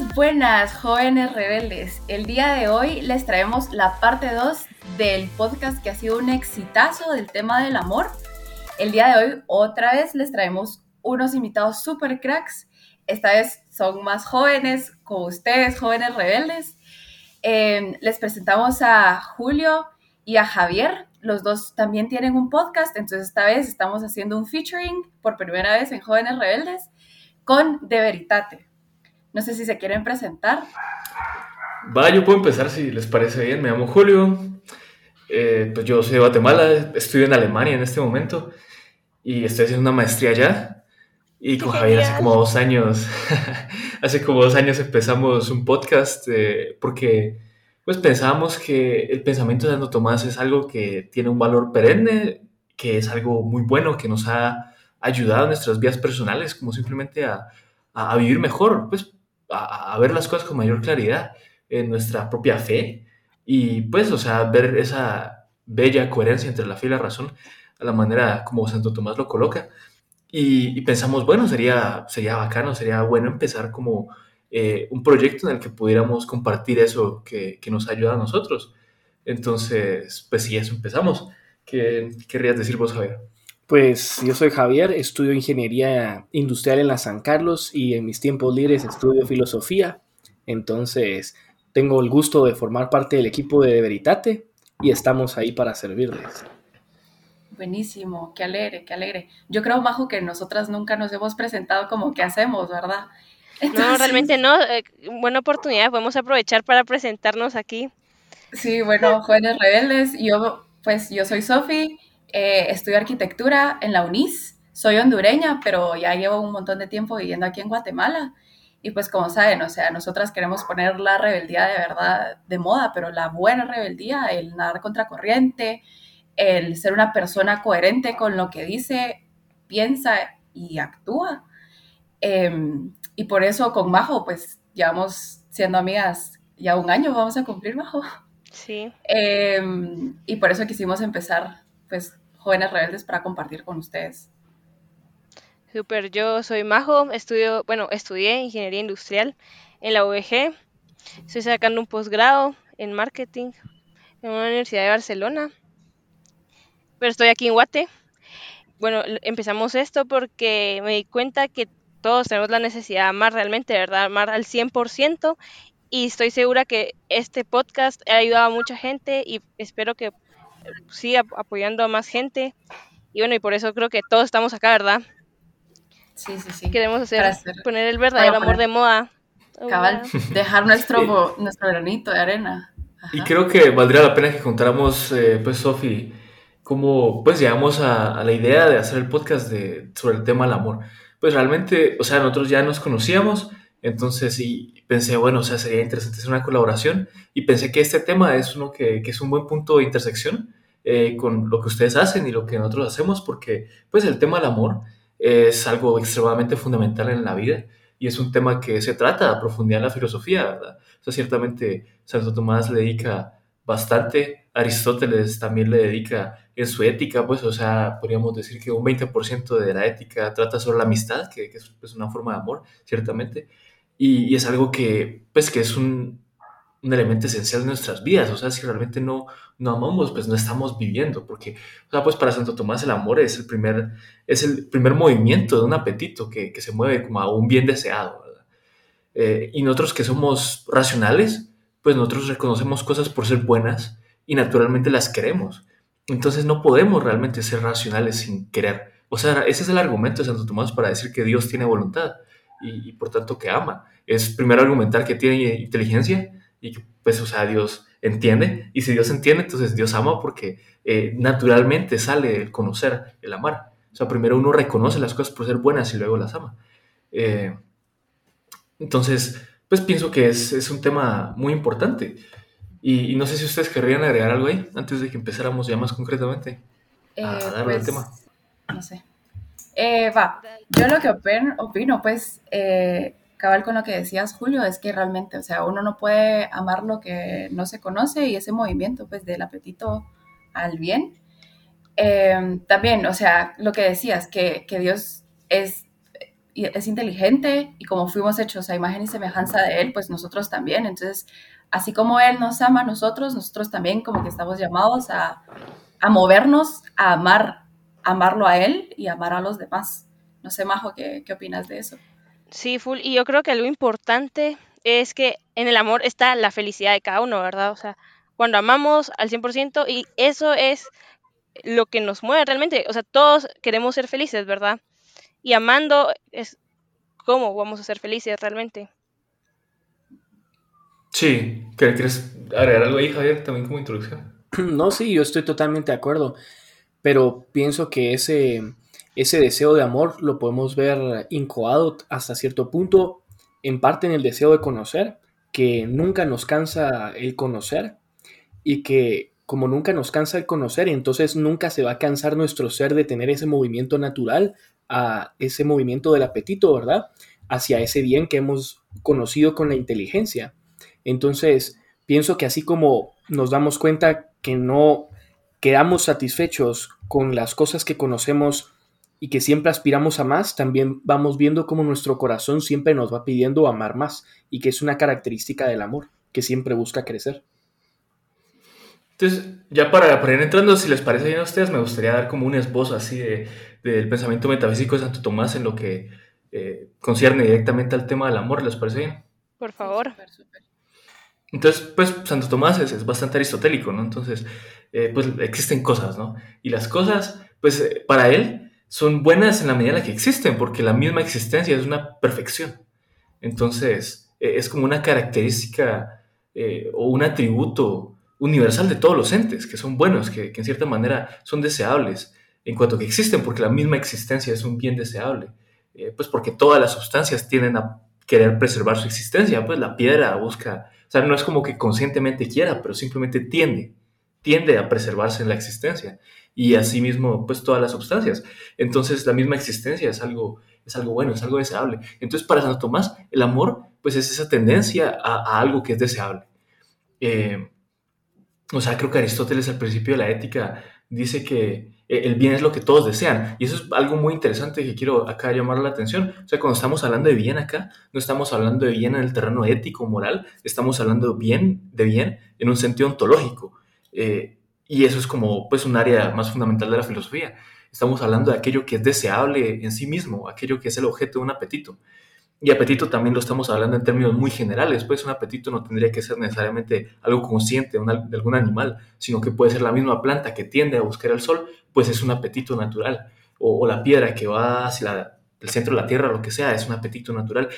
Buenas, jóvenes rebeldes. El día de hoy les traemos la parte 2 del podcast que ha sido un exitazo del tema del amor. El día de hoy otra vez les traemos unos invitados super cracks. Esta vez son más jóvenes, como ustedes, jóvenes rebeldes. Eh, les presentamos a Julio y a Javier. Los dos también tienen un podcast, entonces esta vez estamos haciendo un featuring por primera vez en Jóvenes Rebeldes con De Veritate. No sé si se quieren presentar. Va, yo puedo empezar si les parece bien. Me llamo Julio. Eh, pues yo soy de Guatemala, estudio en Alemania en este momento y estoy haciendo una maestría allá. Y con Javier hace como dos años, hace como dos años empezamos un podcast eh, porque pues pensábamos que el pensamiento de Santo Tomás es algo que tiene un valor perenne, que es algo muy bueno, que nos ha ayudado en nuestras vidas personales, como simplemente a, a vivir mejor, pues a, ver las cosas con mayor claridad en nuestra propia fe y pues, o sea, ver esa bella coherencia entre la fe y la razón a la manera como Santo Tomás lo coloca. Y, pensamos, bueno, sería, sería bacano, sería bueno empezar como eh, un proyecto en el que pudiéramos compartir eso que, que, nos ayuda a nosotros. Entonces, pues sí, eso empezamos. ¿Qué querrías decir vos, Javier? Pues yo soy Javier, estudio ingeniería industrial en la San Carlos y en mis tiempos libres estudio filosofía. Entonces tengo el gusto de formar parte del equipo de Veritate y estamos ahí para servirles. Buenísimo, qué alegre, qué alegre. Yo creo, Majo, que nosotras nunca nos hemos presentado como que hacemos, ¿verdad? No, realmente no. Eh, buena oportunidad, podemos aprovechar para presentarnos aquí. Sí, bueno, jóvenes rebeldes, yo, pues yo soy Sofi, eh, estudio arquitectura en la UNIS. Soy hondureña, pero ya llevo un montón de tiempo viviendo aquí en Guatemala. Y pues como saben, o sea, nosotras queremos poner la rebeldía de verdad de moda, pero la buena rebeldía, el nadar contracorriente, el ser una persona coherente con lo que dice, piensa y actúa. Em, y por eso con Majo, pues llevamos siendo amigas ya un año, vamos a cumplir Majo. Sí. Em, y por eso quisimos empezar, pues jóvenes rebeldes para compartir con ustedes. Super, yo soy Majo, estudio, bueno, estudié ingeniería industrial en la UEG. Estoy sacando un posgrado en marketing en una universidad de Barcelona. Pero estoy aquí en Guate. Bueno, empezamos esto porque me di cuenta que todos tenemos la necesidad de amar realmente, ¿verdad? Amar al 100%. Y estoy segura que este podcast ha ayudado a mucha gente y espero que sigue apoyando a más gente. Y bueno, y por eso creo que todos estamos acá, ¿verdad? Sí, sí, sí. Queremos hacer, poner el verdadero amor de moda. Cabal, dejar nuestro, nuestro granito de arena. Y creo que valdría la pena que contáramos, eh, pues, Sofi, cómo pues llegamos a, a, la idea de hacer el podcast de, sobre el tema del amor. Pues realmente, o sea, nosotros ya nos conocíamos, entonces sí, pensé, bueno, o sea, sería interesante hacer una colaboración y pensé que este tema es uno que, que es un buen punto de intersección eh, con lo que ustedes hacen y lo que nosotros hacemos, porque pues el tema del amor es algo extremadamente fundamental en la vida y es un tema que se trata a profundidad en la filosofía, ¿verdad? O sea, ciertamente Santo Tomás le dedica bastante, Aristóteles también le dedica en su ética, pues, o sea, podríamos decir que un 20% de la ética trata sobre la amistad, que, que es pues, una forma de amor, ciertamente, y, es algo que, pues, que es un, un, elemento esencial de nuestras vidas. O sea, si realmente no, no amamos, pues no estamos viviendo. Porque, o sea, pues para Santo Tomás el amor es el primer, es el primer movimiento de un apetito que, que se mueve como a un bien deseado. Eh, y nosotros que somos racionales, pues nosotros reconocemos cosas por ser buenas y naturalmente las queremos. Entonces no podemos realmente ser racionales sin querer. O sea, ese es el argumento de Santo Tomás para decir que Dios tiene voluntad y, por tanto que ama. Es primero argumentar que tiene inteligencia y que, pues, o sea, Dios entiende. Y si Dios entiende, entonces Dios ama porque eh, naturalmente sale el conocer, el amar. O sea, primero uno reconoce las cosas por ser buenas y luego las ama. Eh, entonces, pues pienso que es, es un tema muy importante. Y, no sé si ustedes querrían agregar algo ahí antes de que empezáramos ya más concretamente a eh, darle pues, tema. No sé. Eh, va, yo lo que opino, pues, eh, cabal con lo que decías, Julio, es que realmente, o sea, uno no puede amar lo que no se conoce y ese movimiento, pues, del apetito al bien. Em, también, o sea, lo que decías, que, que, Dios es es inteligente y como fuimos hechos a imagen y semejanza de Él, pues nosotros también. Entonces, así como Él nos ama nosotros, nosotros también como que estamos llamados a, a movernos, a amar, amarlo a Él y amar a los demás. No sé, Majo, ¿qué, qué opinas de eso? Sí, full. Y yo creo que algo importante es que en el amor está la felicidad de cada uno, ¿verdad? O sea, cuando amamos al 100% y eso es lo que nos mueve realmente. O sea, todos queremos ser felices, ¿verdad? Y amando es cómo vamos a ser felices realmente. Sí, ¿quieres agregar algo ahí, Javier, también como introducción? No, sí, yo estoy totalmente de acuerdo, pero pienso que ese, ese deseo de amor lo podemos ver incoado hasta cierto punto, en parte en el deseo de conocer, que nunca nos cansa el conocer y que como nunca nos cansa el conocer, entonces nunca se va a cansar nuestro ser de tener ese movimiento natural a ese movimiento del apetito, ¿verdad? Hacia ese bien que hemos conocido con la inteligencia. Entonces, pienso que así como nos damos cuenta que no quedamos satisfechos con las cosas que conocemos y que siempre aspiramos a más, también vamos viendo cómo nuestro corazón siempre nos va pidiendo amar más y que es una característica del amor, que siempre busca crecer. Entonces, ya para, ir entrando, si les parece bien a ustedes, me gustaría dar como un esbozo así del pensamiento metafísico de Santo Tomás en lo que eh, concierne directamente al tema del amor. ¿Les parece bien? Por favor. Entonces, pues Santo Tomás es, bastante aristotélico, ¿no? Entonces, eh, pues existen cosas, ¿no? Y las cosas, pues eh, para él son buenas en la medida en la que existen, porque la misma existencia es una perfección. Entonces, es como una característica o un atributo universal de todos los entes, que son buenos, que, en cierta manera son deseables, en cuanto que existen, porque la misma existencia es un bien deseable, eh, pues porque todas las sustancias tienden a querer preservar su existencia, pues la piedra busca, o sea, no es como que conscientemente quiera, pero simplemente tiende, tiende a preservarse en la existencia, y asimismo, pues todas las sustancias. Entonces, la misma existencia es algo, es algo bueno, es algo deseable. Entonces, para Santo Tomás, el amor, pues es esa tendencia a, algo que es deseable. Eh, o sea, creo que Aristóteles al principio de la ética dice que eh, el bien es lo que todos desean. Y eso es algo muy interesante que quiero acá llamar la atención. O sea, cuando estamos hablando de bien acá, no estamos hablando de bien en el terreno ético, moral, estamos hablando bien, de bien en un sentido ontológico. Eh, y eso es como pues un área más fundamental de la filosofía. Estamos hablando de aquello que es deseable en sí mismo, aquello que es el objeto de un apetito. Y apetito también lo estamos hablando en términos muy generales, pues un apetito no tendría que ser necesariamente algo consciente de algún animal, sino que puede ser la misma planta que tiende a buscar el sol, pues es un apetito natural. O, la piedra que va hacia el centro de la tierra, lo que sea, es un apetito natural.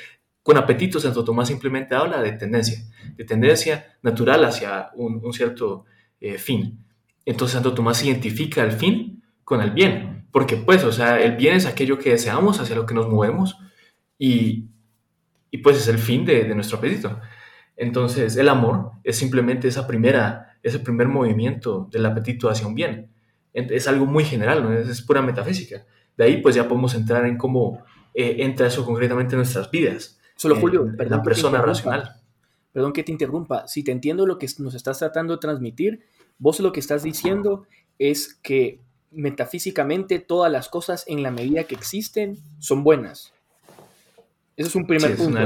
Con apetito Santo Tomás simplemente habla de tendencia, de tendencia natural hacia un, cierto eh, fin. Entonces Santo Tomás identifica el fin con el bien, porque pues, o sea, el bien es aquello que deseamos, hacia lo que nos movemos, y, y pues es el fin de, de, nuestro apetito. Entonces, el amor es simplemente esa primera, ese primer movimiento del apetito hacia un bien. Es algo muy general, ¿no? es, pura metafísica. De ahí, pues ya podemos entrar en cómo eh, entra eso concretamente en nuestras vidas. Solo, Julio, perdón. La persona racional. Perdón que te interrumpa. Si te entiendo lo que nos estás tratando de transmitir, vos lo que estás diciendo es que metafísicamente todas las cosas en la medida que existen son buenas. Eso es un primer punto.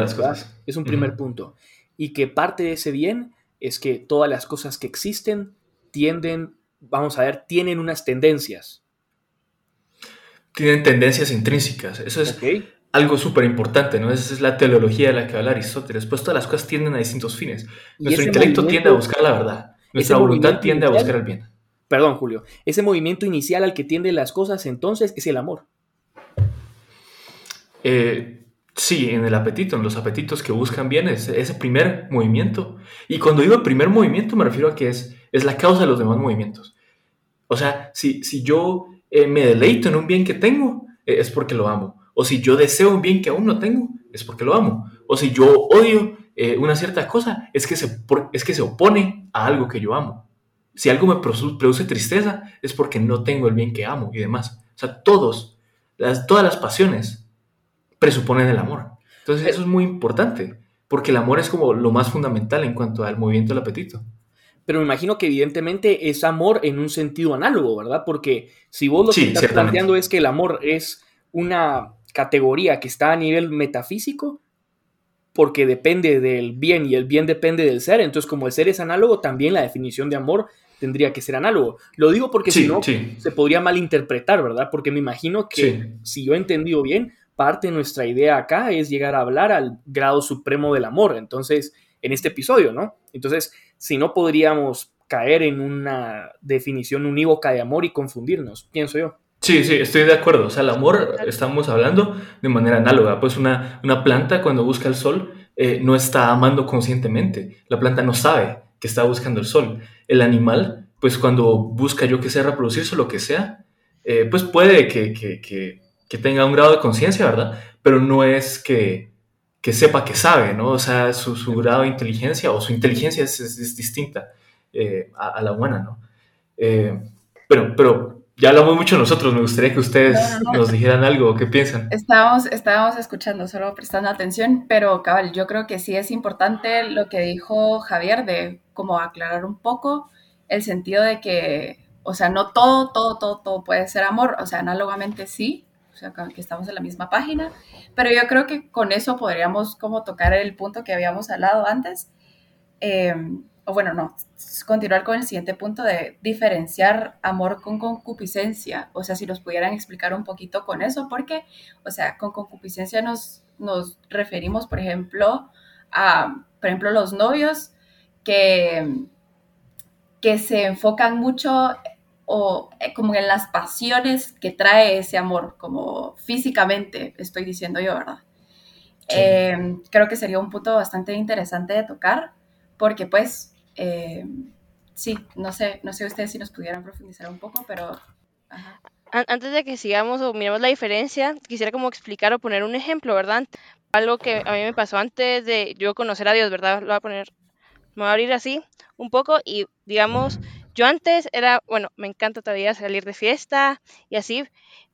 Es, un primer punto. Y que parte de ese bien es que todas las cosas que existen tienden, vamos a ver, tienen unas tendencias. Tienen tendencias intrínsecas. Eso es algo súper importante, ¿no? Esa es la teleología de la que habla Aristóteles. Pues todas las cosas tienden a distintos fines. Nuestro intelecto tiende a buscar la verdad. Nuestra voluntad tiende a buscar el bien. Perdón, Julio. Ese movimiento inicial al que tienden las cosas entonces es el amor. Eh, Sí, en el apetito, en los apetitos que buscan bien, ese, ese primer movimiento. Y cuando digo primer movimiento me refiero a que es, es la causa de los demás movimientos. O sea, si, si yo eh, me deleito en un bien que tengo, eh, es porque lo amo. O si yo deseo un bien que aún no tengo, es porque lo amo. O si yo odio eh, una cierta cosa, es que, se, es que se opone a algo que yo amo. Si algo me produce, tristeza, es porque no tengo el bien que amo y demás. O sea, todos, las, todas las pasiones presuponen el amor. Entonces eso es muy importante, porque el amor es como lo más fundamental en cuanto al movimiento del apetito. Pero me imagino que evidentemente es amor en un sentido análogo, ¿verdad? Porque si vos lo que estás planteando es que el amor es una categoría que está a nivel metafísico, porque depende del bien y el bien depende del ser. Entonces, como el ser es análogo, también la definición de amor tendría que ser análogo. Lo digo porque si no, se podría malinterpretar, ¿verdad? Porque me imagino que, si yo he entendido bien, parte de nuestra idea acá es llegar a hablar al grado supremo del amor. Entonces, en este episodio, ¿no? Entonces, si no podríamos caer en una definición unívoca de amor y confundirnos, pienso yo. Sí, sí, estoy de acuerdo. O sea, el amor estamos hablando de manera análoga. Pues una, una planta cuando busca el sol eh, no está amando conscientemente. La planta no sabe que está buscando el sol. El animal, pues cuando busca yo que sea reproducirse o lo que sea, eh, pues puede que, que, que, que, tenga un grado de conciencia, ¿verdad? Pero no es que, sepa que sabe, ¿no? O sea, su, su grado de inteligencia o su inteligencia es, es, distinta eh, a, la humana, ¿no? pero, pero ya hablamos mucho nosotros, me gustaría que ustedes nos dijeran algo, ¿qué piensan? Estábamos, estábamos escuchando, solo prestando atención, pero cabal, yo creo que sí es importante lo que dijo Javier de como aclarar un poco el sentido de que, o sea, no todo, todo, todo, todo puede ser amor, o sea, análogamente sí, o sea, que estamos en la misma página, pero yo creo que con eso podríamos como tocar el punto que habíamos hablado antes. Eh, o bueno, no, continuar con el siguiente punto de diferenciar amor con concupiscencia. O sea, si nos pudieran explicar un poquito con eso, porque, o sea, con concupiscencia nos, nos referimos, por ejemplo, a, por ejemplo, los novios que, que se enfocan mucho o eh, como en las pasiones que trae ese amor, como físicamente, estoy diciendo yo, ¿verdad? Eh, creo que sería un punto bastante interesante de tocar, porque pues eh, sí, no sé, no sé ustedes si nos pudieran profundizar un poco, pero... Antes de que sigamos o miremos la diferencia, quisiera como explicar o poner un ejemplo, ¿verdad? Algo que a mí me pasó antes de yo conocer a Dios, ¿verdad? Lo voy a poner, me voy a abrir así un poco y digamos, yo antes era, bueno, me encanta todavía salir de fiesta y así,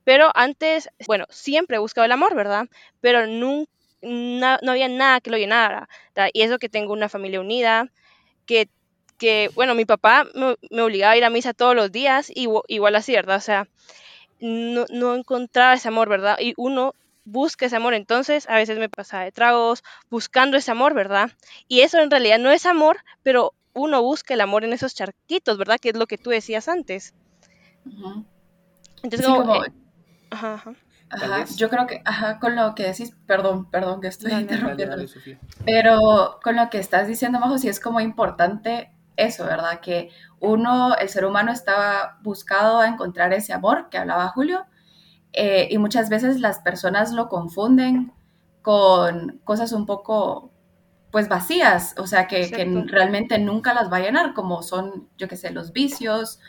pero antes, bueno, siempre buscaba el amor, ¿verdad? Pero nunca, no, había nada que lo llenara. Y eso que tengo una familia unida, que que, bueno, mi papá me, obligaba a ir a misa todos los días, y, igual así, ¿verdad? O sea, no, no encontraba ese amor, ¿verdad? Y uno busca ese amor, entonces a veces me pasaba de tragos, buscando ese amor, ¿verdad? Y eso en realidad no es amor, pero uno busca el amor en esos charquitos, ¿verdad? Que es lo que tú decías antes. Entonces, como... Eh, ajá, ajá. yo creo que, ajá, con lo que decís, perdón, perdón que estoy interrumpiendo, pero con lo que estás diciendo, Majo, sí es como importante eso, ¿verdad? Que uno, el ser humano estaba buscado a encontrar ese amor que hablaba Julio, eh, y muchas veces las personas lo confunden con cosas un poco, pues vacías, o sea, que, realmente nunca las va a llenar, como son, yo qué sé, los vicios,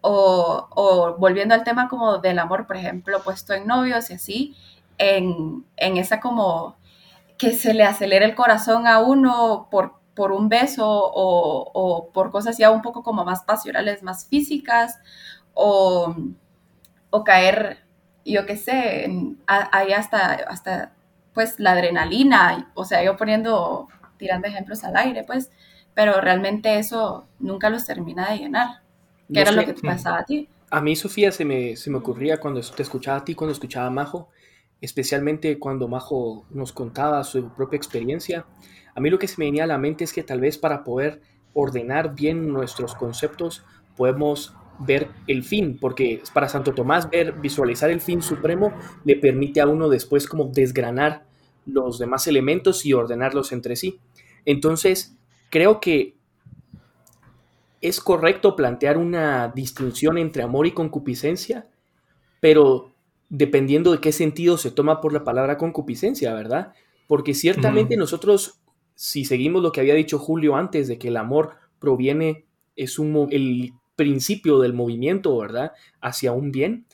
o, volviendo al tema como del amor, por ejemplo, puesto en novios y así, en, en esa como que se le acelera el corazón a uno por por un beso o, por cosas ya un poco como más pasionales, más físicas, o, caer, yo qué sé, ahí hasta, hasta pues la adrenalina, o sea, yo poniendo, tirando ejemplos al aire, pues, pero realmente eso nunca los termina de llenar, que era lo que te pasaba a ti. A mí, Sofía, se me, se me ocurría cuando te escuchaba a ti, cuando escuchaba a Majo, especialmente cuando Majo nos contaba su propia experiencia, a mí lo que se me venía a la mente es que tal vez para poder ordenar bien nuestros conceptos podemos ver el fin, porque para Santo Tomás ver, visualizar el fin supremo le permite a uno después como desgranar los demás elementos y ordenarlos entre sí. Entonces, creo que es correcto plantear una distinción entre amor y concupiscencia, pero dependiendo de qué sentido se toma por la palabra concupiscencia, ¿verdad? Porque ciertamente nosotros si seguimos lo que había dicho Julio antes, de que el amor proviene, es un, el principio del movimiento, ¿verdad? Hacia un bien,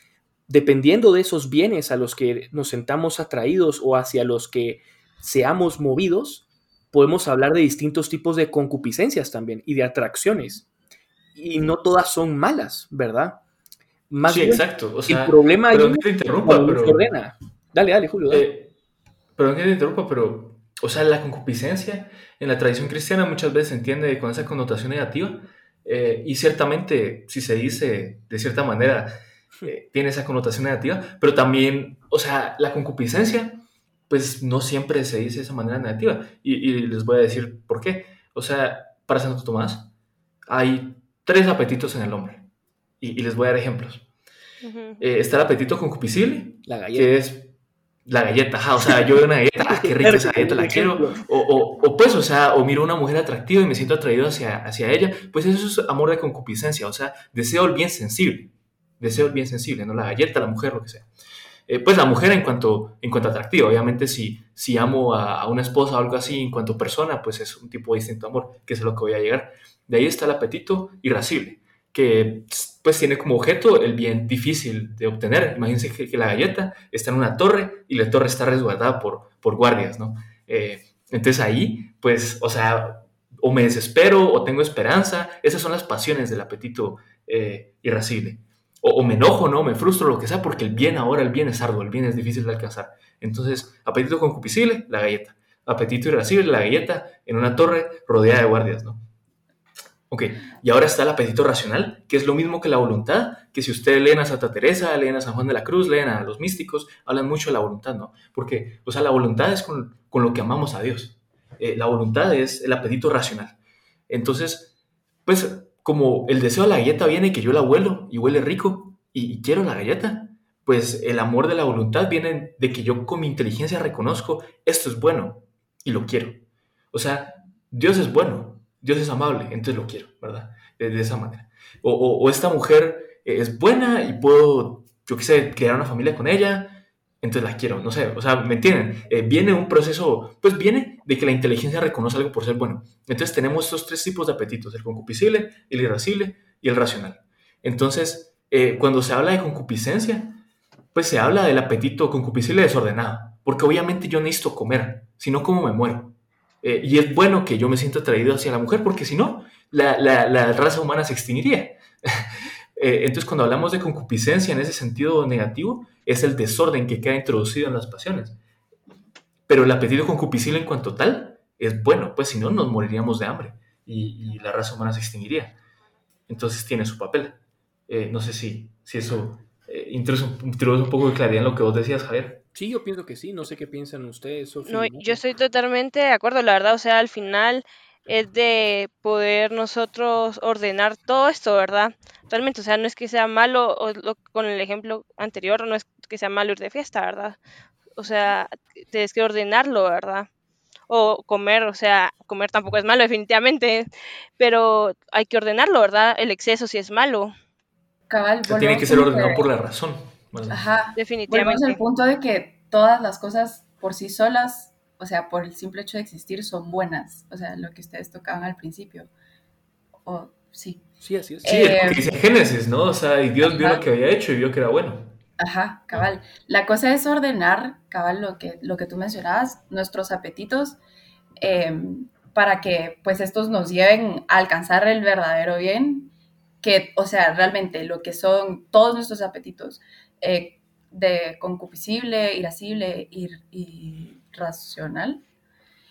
dependiendo de esos bienes a los que nos sentamos atraídos o hacia los que seamos movidos, podemos hablar de distintos tipos de concupiscencias también y de atracciones. Y no todas son malas, ¿verdad? Más sí, exacto. O sea, el problema es que te interrumpa, pero... Dale, dale, Julio. Eh, perdón que te interrumpa, pero o sea, la concupiscencia en la tradición cristiana muchas veces se entiende con esa connotación negativa eh, y ciertamente si se dice de cierta manera eh, tiene esa connotación negativa, pero también, o sea, la concupiscencia, pues no siempre se dice de esa manera negativa. Y, les voy a decir por qué. O sea, para Santo Tomás hay tres apetitos en el hombre. Y, les voy a dar ejemplos. Eh, está el apetito concupiscible, la que es la galleta, o sea, yo veo una galleta, ah, qué rica esa galleta, la quiero, o, o, pues, o sea, o miro una mujer atractiva y me siento atraído hacia, hacia ella, pues eso es amor de concupiscencia, o sea, deseo el bien sensible, deseo el bien sensible, no la galleta, la mujer, lo que sea. Eh, pues la mujer en cuanto, en cuanto atractiva, obviamente si, si amo a, a, una esposa o algo así en cuanto persona, pues es un tipo distinto de amor, que es a lo que voy a llegar. De ahí está el apetito irascible, que pues tiene como objeto el bien difícil de obtener. Imagínense que, la galleta está en una torre y la torre está resguardada por, por guardias, ¿no? Eh, entonces ahí, pues, o sea, o me desespero o tengo esperanza, esas son las pasiones del apetito eh, irascible. O, me enojo, ¿no? Me frustro, lo que sea, porque el bien ahora, el bien es arduo, el bien es difícil de alcanzar. Entonces, apetito concupiscible, la galleta. Apetito irascible, la galleta en una torre rodeada de guardias, ¿no? Ok, y ahora está el apetito racional, que es lo mismo que la voluntad, que si ustedes leen a Santa Teresa, leen a San Juan de la Cruz, leen a los místicos, hablan mucho de la voluntad, ¿no? Porque, o sea, la voluntad es con, lo que amamos a Dios. Eh, la voluntad es el apetito racional. Entonces, pues, como el deseo de la galleta viene que yo la huelo y huele rico y, quiero la galleta, pues el amor de la voluntad viene de que yo con mi inteligencia reconozco esto es bueno y lo quiero. O sea, Dios es bueno, Dios es amable, entonces lo quiero, ¿verdad? De, esa manera. O, esta mujer es buena y puedo, yo qué sé, crear una familia con ella, entonces la quiero, no sé, o sea, ¿me entienden? Eh, viene un proceso, pues viene de que la inteligencia reconoce algo por ser bueno. Entonces tenemos estos tres tipos de apetitos, el concupiscible, el irascible y el racional. Entonces, eh, cuando se habla de concupiscencia, pues se habla del apetito concupiscible desordenado, porque obviamente yo necesito comer, si no, ¿cómo me muero? Eh, y es bueno que yo me sienta atraído hacia la mujer, porque si no, la, la, raza humana se extinguiría. Eh, entonces, cuando hablamos de concupiscencia en ese sentido negativo, es el desorden que queda introducido en las pasiones. Pero el apetito concupiscible en cuanto tal es bueno, pues si no, nos moriríamos de hambre y, la raza humana se extinguiría. Entonces tiene su papel. Eh, no sé si, si eso introduce, introduce un poco de claridad en lo que vos decías, Javier. Sí, yo pienso que sí, no sé qué piensan ustedes. No, yo estoy totalmente de acuerdo, la verdad, o sea, al final es de poder nosotros ordenar todo esto, ¿verdad? Realmente, o sea, no es que sea malo, o con el ejemplo anterior, no es que sea malo ir de fiesta, ¿verdad? O sea, tienes que ordenarlo, ¿verdad? O comer, o sea, comer tampoco es malo, definitivamente, pero hay que ordenarlo, ¿verdad? El exceso sí es malo. Cabal, tiene que ser ordenado por la razón. Ajá. Definitivamente. Volvemos al punto de que todas las cosas por sí solas, o sea, por el simple hecho de existir, son buenas. O sea, lo que ustedes tocaban al principio. O, sí. Sí, así es. Sí, es porque dice Génesis, ¿no? O sea, y Dios vio lo que había hecho y vio que era bueno. Ajá, cabal. La cosa es ordenar, cabal, lo que, lo que tú mencionabas, nuestros apetitos, em, para que pues estos nos lleven a alcanzar el verdadero bien, que, o sea, realmente lo que son todos nuestros apetitos, eh, de concupiscible, irascible y irracional,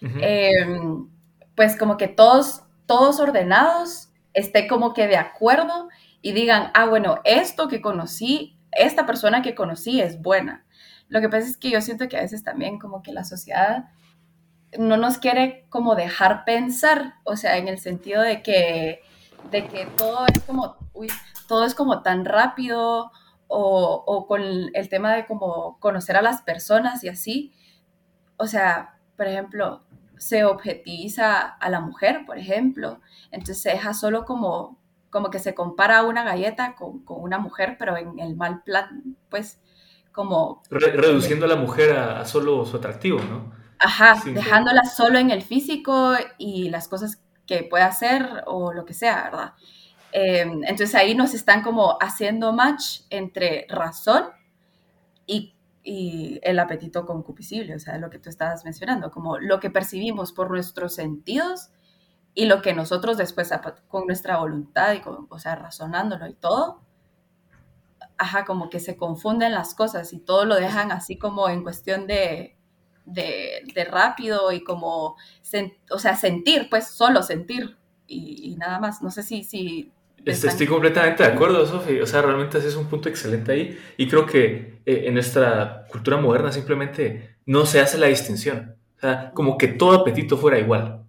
em, pues como que todos, todos ordenados esté como que de acuerdo y digan, ah, bueno, esto que conocí, esta persona que conocí es buena. Lo que pasa es que yo siento que a veces también como que la sociedad no nos quiere como dejar pensar, o sea, en el sentido de que, de que todo es como, uy, todo es como tan rápido o, con el tema de como conocer a las personas y así. O sea, por ejemplo, se objetiviza a la mujer, por ejemplo, entonces se deja solo como, como que se compara una galleta con, una mujer, pero en el mal plan, pues como... reduciendo a la mujer a, solo su atractivo, ¿no? Ajá, dejándola solo en el físico y las cosas que puede hacer o lo que sea, ¿verdad? Em, entonces ahí nos están como haciendo match entre razón y, el apetito concupiscible, o sea, lo que tú estabas mencionando, como lo que percibimos por nuestros sentidos y lo que nosotros después con nuestra voluntad y o sea, razonándolo y todo, ajá, como que se confunden las cosas y todo lo dejan así como en cuestión de, de, rápido y como, o sea, sentir, pues solo sentir y, y, nada más. No sé si, si Este, estoy completamente de acuerdo, Sofi. O sea, realmente ese es un punto excelente ahí. Y creo que eh, en nuestra cultura moderna simplemente no se hace la distinción. O sea, como que todo apetito fuera igual.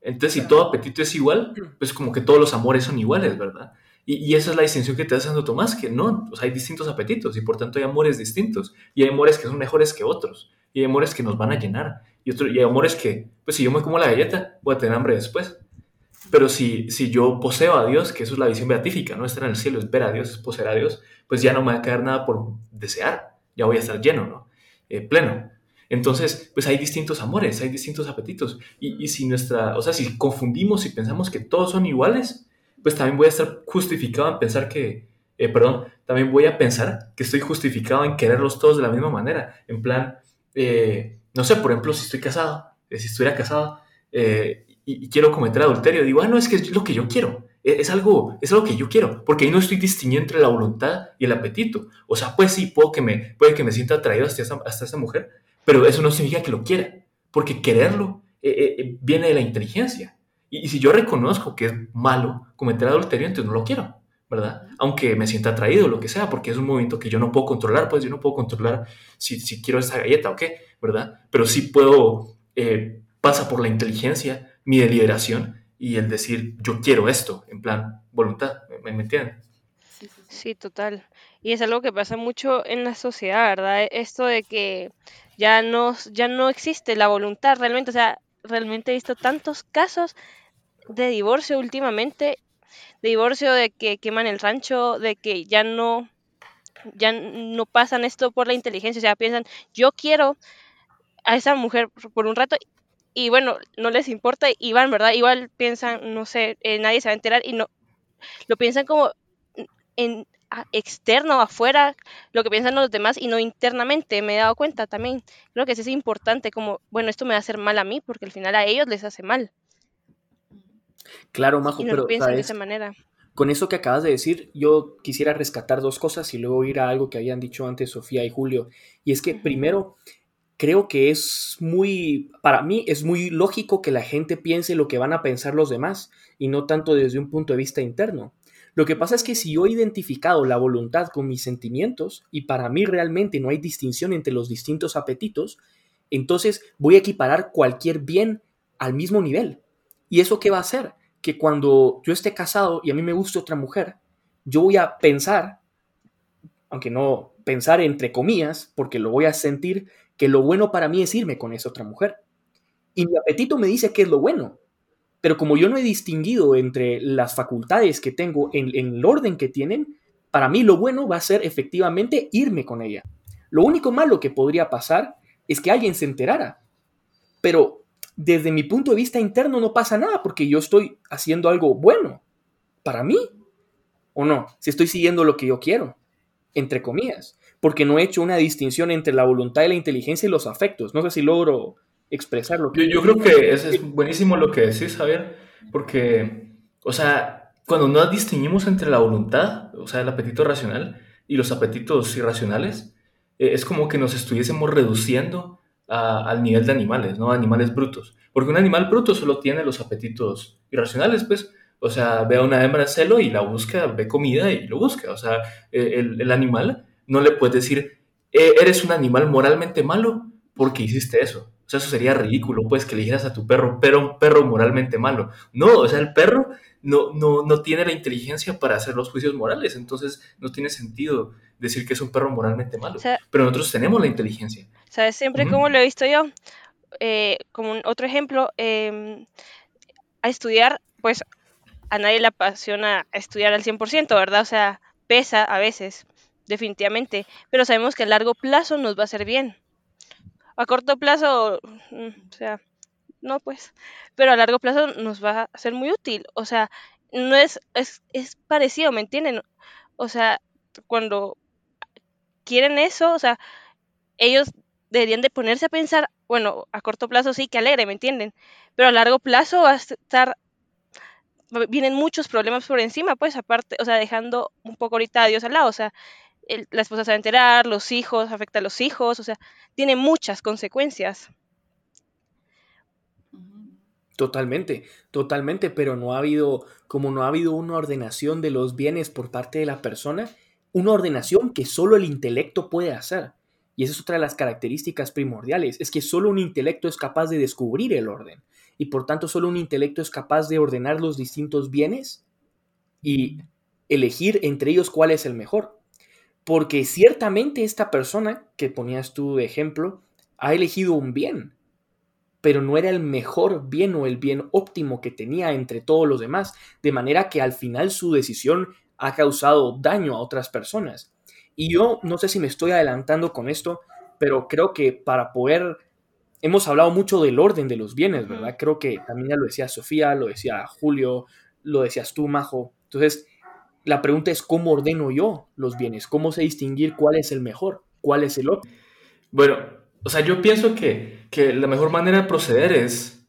Entonces, si todo apetito es igual, pues como que todos los amores son iguales, ¿verdad? Y, esa es la distinción que te hace Santo Tomás, que no, o sea, hay distintos apetitos y por tanto hay amores distintos. Y hay amores que son mejores que otros. Y hay amores que nos van a llenar. Y, otro, y hay amores que, pues si yo me como la galleta, voy a tener hambre después. Pero si, si yo poseo a Dios, que eso es la visión beatífica, no estar en el cielo, es ver a Dios, es poseer a Dios, pues ya no me va a quedar nada por desear, ya voy a estar lleno, ¿no? Eh, pleno. Entonces, pues hay distintos amores, hay distintos apetitos. Y, y, si nuestra, o sea, si confundimos y pensamos que todos son iguales, pues también voy a estar justificado en pensar que, eh, perdón, también voy a pensar que estoy justificado en quererlos todos de la misma manera. En plan, eh, no sé, por ejemplo, si estoy casado, si estuviera casado, y, quiero cometer adulterio, digo, ah, no, es que es lo que yo quiero. E, es, algo, es algo que yo quiero, porque ahí no estoy distinguiendo entre la voluntad y el apetito. O sea, pues sí, puedo que me, puede que me sienta atraído hasta esa, hasta esa mujer, pero eso no significa que lo quiera, porque quererlo eh, eh, eh, viene de la inteligencia. Y, si yo reconozco que es malo cometer adulterio, entonces no lo quiero, ¿verdad? Aunque me sienta atraído, lo que sea, porque es un movimiento que yo no puedo controlar, pues yo no puedo controlar si, si quiero esa galleta o qué, ¿verdad? Pero sí puedo, pasa por la inteligencia mi deliberación y el decir, yo quiero esto, en plan, voluntad, ¿me, entienden? Sí, total. Y es algo que pasa mucho en la sociedad, ¿verdad? Esto de que ya no, ya no existe la voluntad realmente, o sea, realmente he visto tantos casos de divorcio últimamente, de divorcio de que queman el rancho, de que ya no, ya no pasan esto por la inteligencia, o sea, piensan, yo quiero a esa mujer por un rato y bueno, no les importa y van, ¿verdad? Igual piensan, no sé, eh, nadie se va a enterar y no, lo piensan como en externo, afuera, lo que piensan los demás y no internamente, me he dado cuenta también. Creo que eso es importante, como, bueno, esto me va a hacer mal a mí porque al final a ellos les hace mal. Claro, Majo, y no pero piensan de esa manera. Con eso que acabas de decir, yo quisiera rescatar dos cosas y luego ir a algo que habían dicho antes Sofía y Julio. Y es que primero, creo que es muy, para mí es muy lógico que la gente piense lo que van a pensar los demás y no tanto desde un punto de vista interno. Lo que pasa es que si yo he identificado la voluntad con mis sentimientos y para mí realmente no hay distinción entre los distintos apetitos, entonces voy a equiparar cualquier bien al mismo nivel. ¿Y eso qué va a hacer? Que cuando yo esté casado y a mí me guste otra mujer, yo voy a pensar, aunque no pensar entre comillas, porque lo voy a sentir, que lo bueno para mí es irme con esa otra mujer. Y mi apetito me dice que es lo bueno. Pero como yo no he distinguido entre las facultades que tengo en, el orden que tienen, para mí lo bueno va a ser efectivamente irme con ella. Lo único malo que podría pasar es que alguien se enterara. Pero desde mi punto de vista interno no pasa nada porque yo estoy haciendo algo bueno para mí. ¿O no? Si estoy siguiendo lo que yo quiero, entre comillas porque no he hecho una distinción entre la voluntad y la inteligencia y los afectos. No sé si logro expresarlo. Yo, yo creo que es, es buenísimo lo que decís, Javier, porque, o sea, cuando no distinguimos entre la voluntad, o sea, el apetito racional, y los apetitos irracionales, eh, es como que nos estuviésemos reduciendo al nivel de animales, ¿no? Animales brutos. Porque un animal bruto solo tiene los apetitos irracionales, pues. O sea, ve a una hembra en celo y la busca, ve comida y lo busca. O sea, eh, el, el animal no le puedes decir, eh, eres un animal moralmente malo porque hiciste eso. O sea, eso sería ridículo, pues, que le dijeras a tu perro, pero un perro moralmente malo. No, o sea, el perro no, no, no tiene la inteligencia para hacer los juicios morales, entonces no tiene sentido decir que es un perro moralmente malo. pero nosotros tenemos la inteligencia. ¿Sabes siempre cómo lo he visto yo? Eh, como otro ejemplo, em, a estudiar, pues a nadie le apasiona estudiar al 100%, ¿verdad? O sea, pesa a veces definitivamente, pero sabemos que a largo plazo nos va a hacer bien. A corto plazo, mm, o sea, no pues, pero a largo plazo nos va a ser muy útil, o sea, no es, es, es parecido, ¿me entienden? O sea, cuando quieren eso, o sea, ellos deberían de ponerse a pensar, bueno, a corto plazo sí, que alegre, ¿me entienden? Pero a largo plazo va a estar, vienen muchos problemas por encima, pues aparte, o sea, dejando un poco ahorita a Dios al lado, o sea, la esposa se va a enterar, los hijos, afecta a los hijos, o sea, tiene muchas consecuencias. Totalmente, totalmente, pero no ha habido, como no ha habido una ordenación de los bienes por parte de la persona, una ordenación que solo el intelecto puede hacer. Y esa es otra de las características primordiales, es que solo un intelecto es capaz de descubrir el orden. Y por tanto solo un intelecto es capaz de ordenar los distintos bienes y elegir entre ellos cuál es el mejor. Porque ciertamente esta persona que ponías tú de ejemplo ha elegido un bien, pero no era el mejor bien o el bien óptimo que tenía entre todos los demás, de manera que al final su decisión ha causado daño a otras personas. Y yo no sé si me estoy adelantando con esto, pero creo que para poder... Hemos hablado mucho del orden de los bienes, ¿verdad? Creo que también ya lo decía Sofía, lo decía Julio, lo decías tú, Majo. Entonces, la pregunta es cómo ordeno yo los bienes, cómo sé distinguir cuál es el mejor, cuál es el otro. Bueno, o sea, yo pienso que, que la mejor manera de proceder es,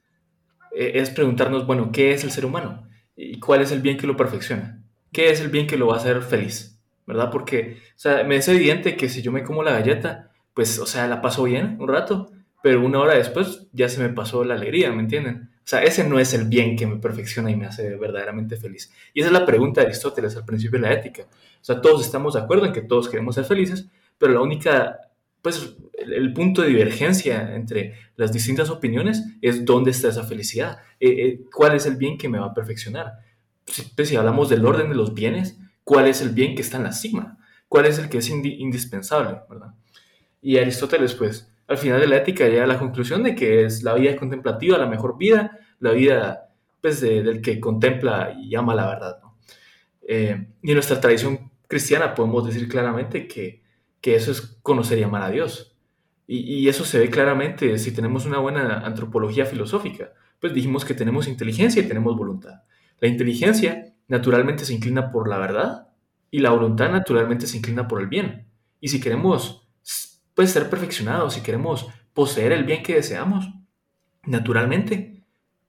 eh, es preguntarnos, bueno, ¿qué es el ser humano? ¿Y cuál es el bien que lo perfecciona? ¿Qué es el bien que lo va a hacer feliz? ¿Verdad? Porque, o sea, me es evidente que si yo me como la galleta, pues, o sea, la paso bien un rato, pero una hora después ya se me pasó la alegría, ¿me entienden? O sea, ese no es el bien que me perfecciona y me hace verdaderamente feliz. Y esa es la pregunta de Aristóteles al principio de la ética. O sea, todos estamos de acuerdo en que todos queremos ser felices, pero la única, pues, el, punto de divergencia entre las distintas opiniones es dónde está esa felicidad, eh, eh, cuál es el bien que me va a perfeccionar. Si, pues, si, hablamos del orden de los bienes, ¿cuál es el bien que está en la cima? ¿Cuál es el que es indispensable? ¿verdad? Y Aristóteles, pues, al final de la ética llega a la conclusión de que es la vida contemplativa la mejor vida, la vida pues, del que contempla y ama la verdad. Eh, y en nuestra tradición cristiana podemos decir claramente que, que eso es conocer y amar a Dios. Y, y, eso se ve claramente si tenemos una buena antropología filosófica. Pues dijimos que tenemos inteligencia y tenemos voluntad. La inteligencia naturalmente se inclina por la verdad y la voluntad naturalmente se inclina por el bien. Y si queremos pues ser perfeccionados, si queremos poseer el bien que deseamos, naturalmente,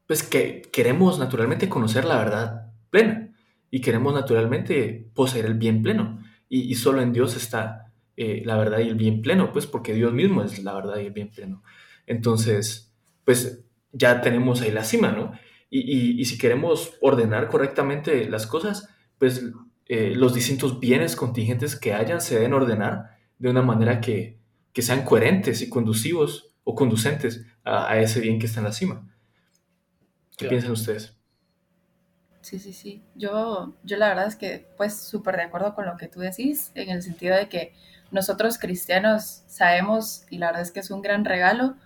pues que queremos naturalmente conocer la verdad plena y queremos naturalmente poseer el bien pleno. Y, solo en Dios está eh, la verdad y el bien pleno, pues porque Dios mismo es la verdad y el bien pleno. Entonces, pues ya tenemos ahí la cima, ¿no? Y, si queremos ordenar correctamente las cosas, pues eh, los distintos bienes contingentes que hayan se deben ordenar de una manera que, que sean coherentes y conducivos o conducentes a, ese bien que está en la cima. ¿Qué piensan ustedes? Sí, sí, sí. Yo, yo la verdad es que pues súper de acuerdo con lo que tú decís, en el sentido de que nosotros cristianos sabemos, y la verdad es que es un gran regalo,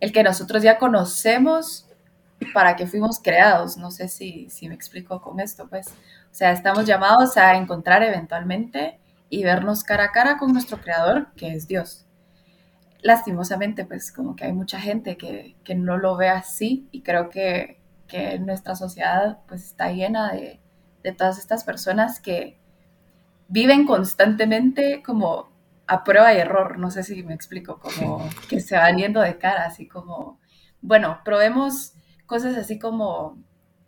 el que nosotros ya conocemos para que fuimos creados. No sé si, si me explico con esto, pues. O sea, estamos llamados a encontrar eventualmente y vernos cara a cara con nuestro creador, que es Dios lastimosamente, pues como que hay mucha gente que, no lo ve así y creo que, que nuestra sociedad pues está llena de, todas estas personas que viven constantemente como a prueba y error, no sé si me explico, como que se van yendo de cara, así como, bueno, probemos cosas así como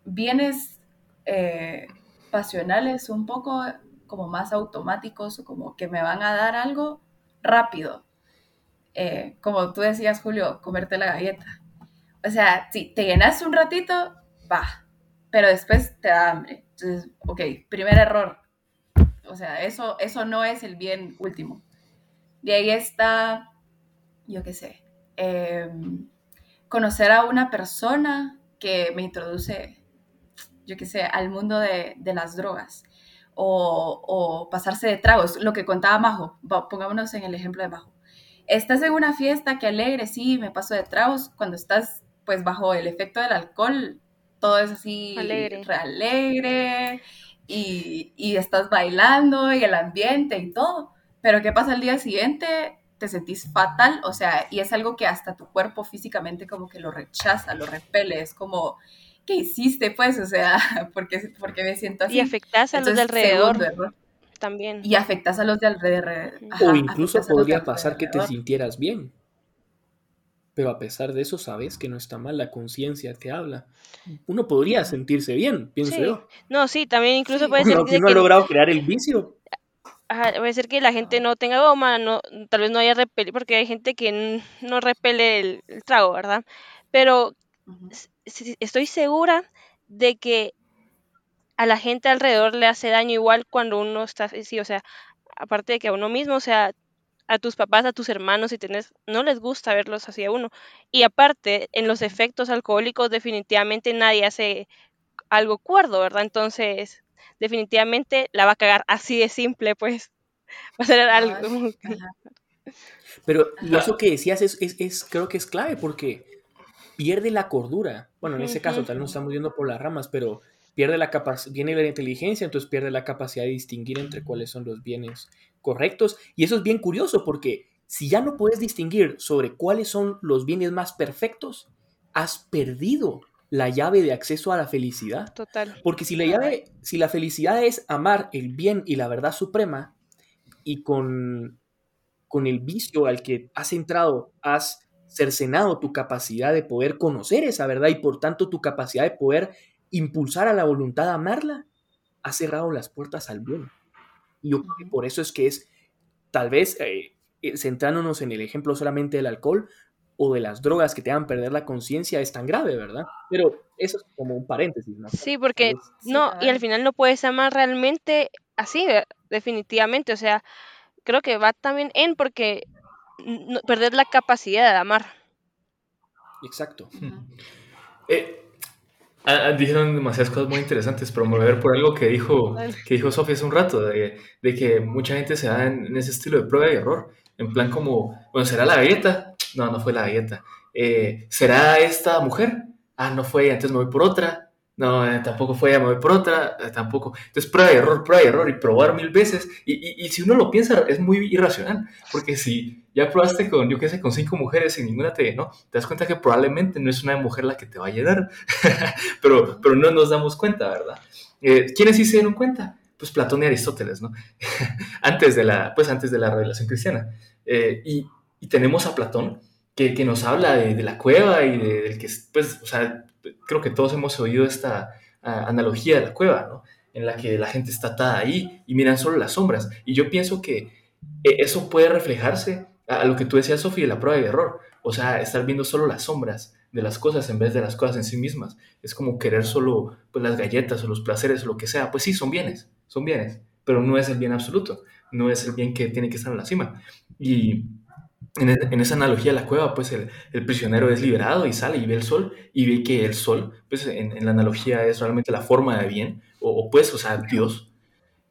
bienes eh, pasionales un poco como más automáticos o como que me van a dar algo rápido, eh, como tú decías, Julio, comerte la galleta. O sea, si te llenas un ratito, va, pero después te da hambre. Entonces, ok, primer error. O sea, eso, eso no es el bien último. De ahí está, yo qué sé, em, conocer a una persona que me introduce, yo qué sé, al mundo de, de las drogas. O, o, pasarse de tragos, lo que contaba Majo, pongámonos en el ejemplo de Majo estás en una fiesta, que alegre, sí, me paso de tragos. Cuando estás, pues, bajo el efecto del alcohol, todo es así alegre, alegre y, y estás bailando y el ambiente y todo. Pero ¿qué pasa al día siguiente? Te sentís fatal, o sea, y es algo que hasta tu cuerpo físicamente como que lo rechaza, lo repele, es como, ¿qué hiciste? Pues, o sea, porque, porque me siento así. Y afectas a los de alrededor también. Y afectas a los de alrededor. o incluso podría pasar que te sintieras bien. Pero a pesar de eso, sabes que no está mal, la conciencia te habla. Uno podría sentirse bien, pienso yo. No, sí, también incluso puede ser. que no ha logrado crear el vicio. puede ser que la gente no tenga goma, no, tal vez no haya repele, porque hay gente que no repele el, trago, ¿verdad? Pero estoy segura de que a la gente alrededor le hace daño igual cuando uno está así, o sea, aparte de que a uno mismo, o sea, a tus papás, a tus hermanos, si tenés, no les gusta verlos así a uno. Y aparte, en los efectos alcohólicos definitivamente nadie hace algo cuerdo, ¿verdad? Entonces, definitivamente la va a cagar así de simple, pues. Va a ser algo. Pero eso que decías es, es, creo que es clave porque pierde la cordura. Bueno, en ese caso, tal vez nos estamos yendo por las ramas, pero pierde la capacidad, viene la inteligencia, entonces pierde la capacidad de distinguir entre cuáles son los bienes correctos. Y eso es bien curioso porque si ya no puedes distinguir sobre cuáles son los bienes más perfectos, has perdido la llave de acceso a la felicidad. Total. Porque si la llave, si la felicidad es amar el bien y la verdad suprema, y con, con el vicio al que has entrado, has cercenado tu capacidad de poder conocer esa verdad y por tanto tu capacidad de poder impulsar a la voluntad a amarla, ha cerrado las puertas al bien. Y yo por eso es que es, tal vez, eh, eh, centrándonos en el ejemplo solamente del alcohol o de las drogas que te hagan perder la conciencia, es tan grave, ¿verdad? Pero eso es como un paréntesis, ¿no? Sí, porque no, y al final no puedes amar realmente así, definitivamente. O sea, creo que va también en porque perder la capacidad de amar. Exacto. Eh, Ah, ah, dijeron demasiadas cosas muy interesantes, pero me voy a ver por algo que dijo, que dijo Sofía hace un rato, de, de, que mucha gente se da en, ese estilo de prueba y error, en plan como, bueno, ¿será la galleta? No, no fue la galleta. Eh, ¿Será esta mujer? Ah, no fue, entonces me voy por otra no, eh, tampoco fue, voy por otra, eh, tampoco. Entonces, prueba y error, prueba y error y probar mil veces. Y, si uno lo piensa, es muy irracional, porque si ya probaste con, yo qué sé, con cinco mujeres y ninguna te ¿no? te das cuenta que probablemente no es una mujer la que te va a llenar, pero, pero no nos damos cuenta, ¿verdad? Eh, ¿Quiénes sí se dieron cuenta? Pues Platón y Aristóteles, ¿no? antes, de la, pues antes de la revelación cristiana. y, tenemos a Platón, que, nos habla de, de, la cueva y de, del que, pues, o sea, creo que todos hemos oído esta ah, analogía de la cueva, ¿no? En la que la gente está atada ahí y miran solo las sombras. Y yo pienso que eh, eso puede reflejarse a, lo que tú decías, Sofía, la prueba y error. O sea, estar viendo solo las sombras de las cosas en vez de las cosas en sí mismas. Es como querer solo pues, las galletas o los placeres o lo que sea. Pues sí, son bienes, son bienes, pero no es el bien absoluto, no es el bien que tiene que estar en la cima. Y e, en, esa analogía la cueva, pues el, prisionero es liberado y sale y ve el sol y ve que el sol, pues en, la analogía es realmente la forma de bien, o, pues, o sea, Dios,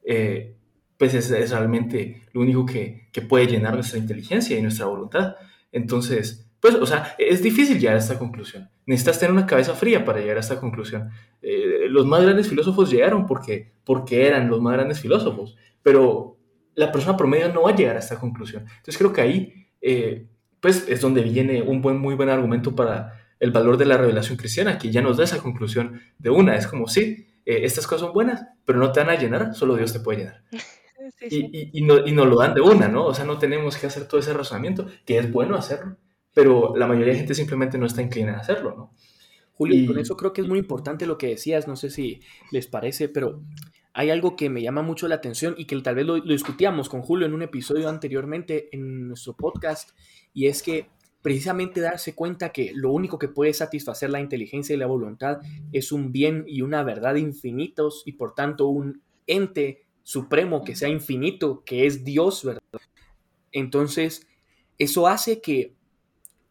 eh, pues es, realmente lo único que, puede llenar nuestra inteligencia y nuestra voluntad. Entonces, pues, o sea, es difícil llegar a esta conclusión. Necesitas tener una cabeza fría para llegar a esta conclusión. Eh, los más grandes filósofos llegaron porque, porque eran los más grandes filósofos, pero la persona promedio no va a llegar a esta conclusión. Entonces creo que ahí eh, pues es donde viene un buen, muy buen argumento para el valor de la revelación cristiana, que ya nos da esa conclusión de una. Es como, sí, eh, estas cosas son buenas, pero no te van a llenar, solo Dios te puede llenar. Y, y, no, y, nos lo dan de una, ¿no? O sea, no tenemos que hacer todo ese razonamiento, que es bueno hacerlo, pero la mayoría de gente simplemente no está inclinada a hacerlo, ¿no? Julio, por eso creo que es muy importante lo que decías, no sé si les parece, pero hay algo que me llama mucho la atención y que tal vez lo, discutíamos con Julio en un episodio anteriormente en nuestro podcast, y es que precisamente darse cuenta que lo único que puede satisfacer la inteligencia y la voluntad es un bien y una verdad infinitos y por tanto un ente supremo que sea infinito, que es Dios, ¿verdad? Entonces, eso hace que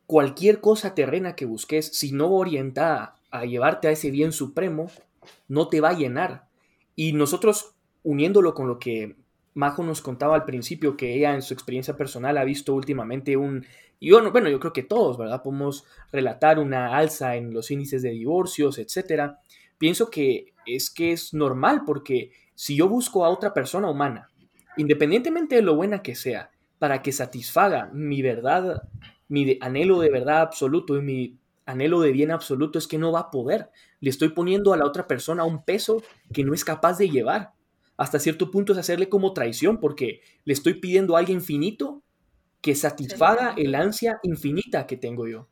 cualquier cosa terrena que busques, si no orientada a llevarte a ese bien supremo, no te va a llenar, y nosotros, uniéndolo con lo que Majo nos contaba al principio, que ella en su experiencia personal ha visto últimamente un... Y bueno, bueno, yo creo que todos, ¿verdad? Podemos relatar una alza en los índices de divorcios, etcétera. Pienso que es que es normal porque si yo busco a otra persona humana, independientemente de lo buena que sea, para que satisfaga mi verdad, mi anhelo de verdad absoluto y mi anhelo de bien absoluto, es que no va a poder le estoy poniendo a la otra persona un peso que no es capaz de llevar. Hasta cierto punto es hacerle como traición porque le estoy pidiendo a alguien finito que satisfaga el ansia infinita que tengo yo.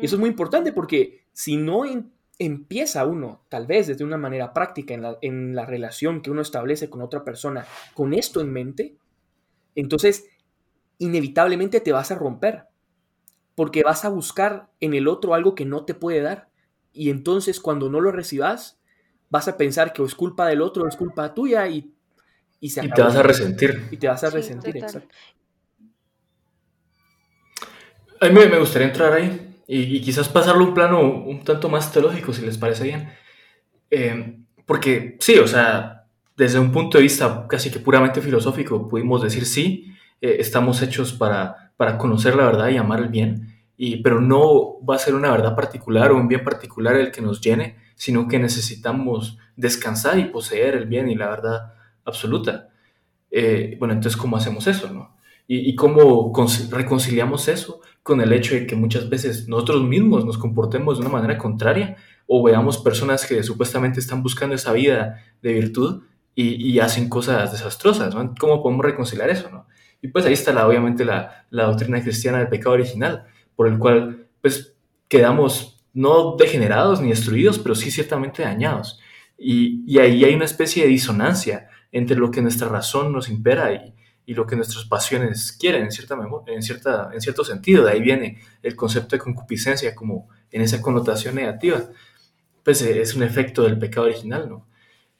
Y eso es muy importante porque si no empieza uno, tal vez desde una manera práctica en la, en la relación que uno establece con otra persona, con esto en mente, entonces inevitablemente te vas a romper porque vas a buscar en el otro algo que no te puede dar y entonces cuando no lo recibas, vas a pensar que es culpa del otro o es culpa tuya y, y se Y te vas a resentir. Y te vas a resentir, exacto. A mí me gustaría entrar ahí y, quizás pasarlo a un plano un tanto más teológico, si les parece bien. Eh, porque sí, o sea, desde un punto de vista casi que puramente filosófico, pudimos decir sí, eh, estamos hechos para, para conocer la verdad y amar el bien, y, pero no va a ser una verdad particular o un bien particular el que nos llene, sino que necesitamos descansar y poseer el bien y la verdad absoluta. Eh, bueno, entonces, ¿cómo hacemos eso? No? ¿Y, cómo reconciliamos eso con el hecho de que muchas veces nosotros mismos nos comportemos de una manera contraria o veamos personas que supuestamente están buscando esa vida de virtud y, hacen cosas desastrosas. ¿Cómo podemos reconciliar eso, no? Y pues ahí está la, obviamente la, doctrina cristiana del pecado original, por el cual pues quedamos no degenerados ni destruidos, pero sí ciertamente dañados. Y, y ahí hay una especie de disonancia entre lo que nuestra razón nos impera y, y lo que nuestras pasiones quieren en, en, cierta, en cierto sentido. De ahí viene el concepto de concupiscencia como en esa connotación negativa. Pues eh, es un efecto del pecado original, ¿no?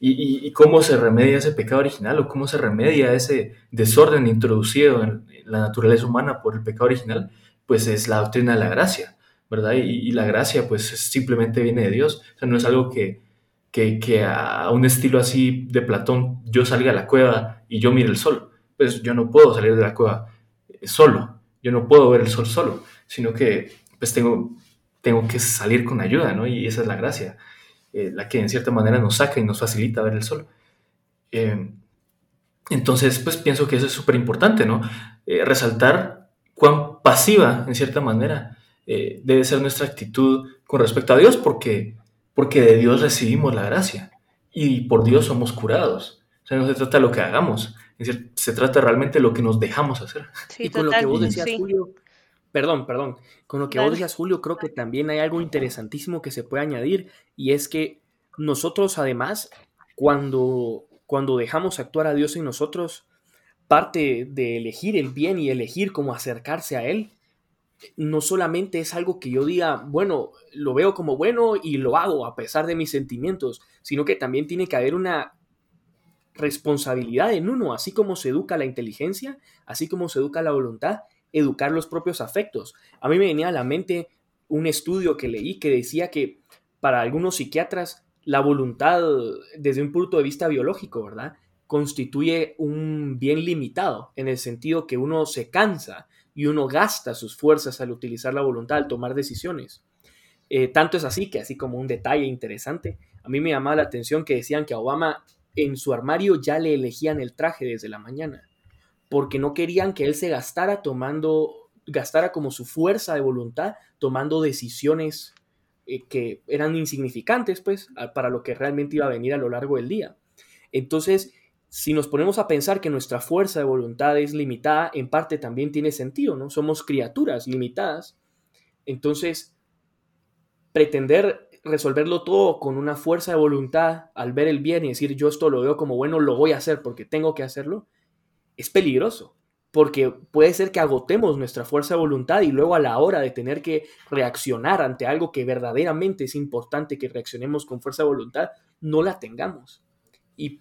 Y, y, cómo se remedia ese pecado original o cómo se remedia ese desorden introducido en la naturaleza humana por el pecado original, pues es la doctrina de la gracia, ¿verdad? Y, la gracia pues simplemente viene de Dios, o sea, no es algo que, que, que, a un estilo así de Platón yo salga a la cueva y yo mire el sol, pues yo no puedo salir de la cueva solo, yo no puedo ver el sol solo, sino que pues tengo, tengo que salir con ayuda, ¿no? Y esa es la gracia, eh, la que en cierta manera nos saca y nos facilita ver el sol. Eh, entonces, pues pienso que eso es súper importante, ¿no? Eh, resaltar cuán pasiva, en cierta manera, debe ser nuestra actitud con respecto a Dios, porque, porque de Dios recibimos la gracia y por Dios somos curados. O sea, no se trata de lo que hagamos, se trata realmente de lo que nos dejamos hacer. y con lo que vos decías, Julio, perdón, perdón, con lo que vos decías, Julio, creo que también hay algo interesantísimo que se puede añadir y es que nosotros además, cuando, cuando dejamos actuar a Dios en nosotros, parte de elegir el bien y elegir cómo acercarse a Él, no solamente es algo que yo diga, bueno, lo veo como bueno y lo hago a pesar de mis sentimientos, sino que también tiene que haber una responsabilidad en uno, así como se educa la inteligencia, así como se educa la voluntad, educar los propios afectos. A mí me venía a la mente un estudio que leí que decía que para algunos psiquiatras la voluntad desde un punto de vista biológico, ¿verdad? constituye un bien limitado, en el sentido que uno se cansa y uno gasta sus fuerzas al utilizar la voluntad, al tomar decisiones. Eh, tanto es así que, así como un detalle interesante, a mí me llamaba la atención que decían que a Obama en su armario ya le elegían el traje desde la mañana, porque no querían que él se gastara tomando, gastara como su fuerza de voluntad tomando decisiones eh, que eran insignificantes, pues, para lo que realmente iba a venir a lo largo del día. Entonces, si nos ponemos a pensar que nuestra fuerza de voluntad es limitada, en parte también tiene sentido, ¿no? Somos criaturas limitadas. Entonces, pretender resolverlo todo con una fuerza de voluntad al ver el bien y decir yo esto lo veo como bueno, lo voy a hacer porque tengo que hacerlo, es peligroso. Porque puede ser que agotemos nuestra fuerza de voluntad y luego a la hora de tener que reaccionar ante algo que verdaderamente es importante que reaccionemos con fuerza de voluntad, no la tengamos. Y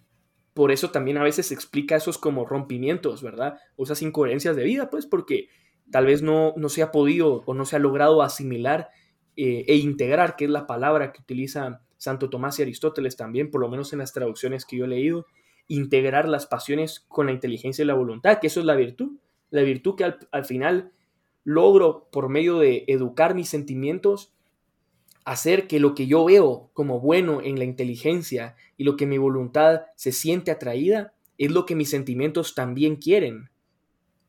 por eso también a veces se explica esos como rompimientos, ¿verdad? O esas incoherencias de vida, pues porque tal vez no, no se ha podido o no se ha logrado asimilar eh, e integrar, que es la palabra que utilizan Santo Tomás y Aristóteles también, por lo menos en las traducciones que yo he leído, integrar las pasiones con la inteligencia y la voluntad, que eso es la virtud, la virtud que al, final logro por medio de educar mis sentimientos, hacer que lo que yo veo como bueno en la inteligencia y lo que mi voluntad se siente atraída, es lo que mis sentimientos también quieren.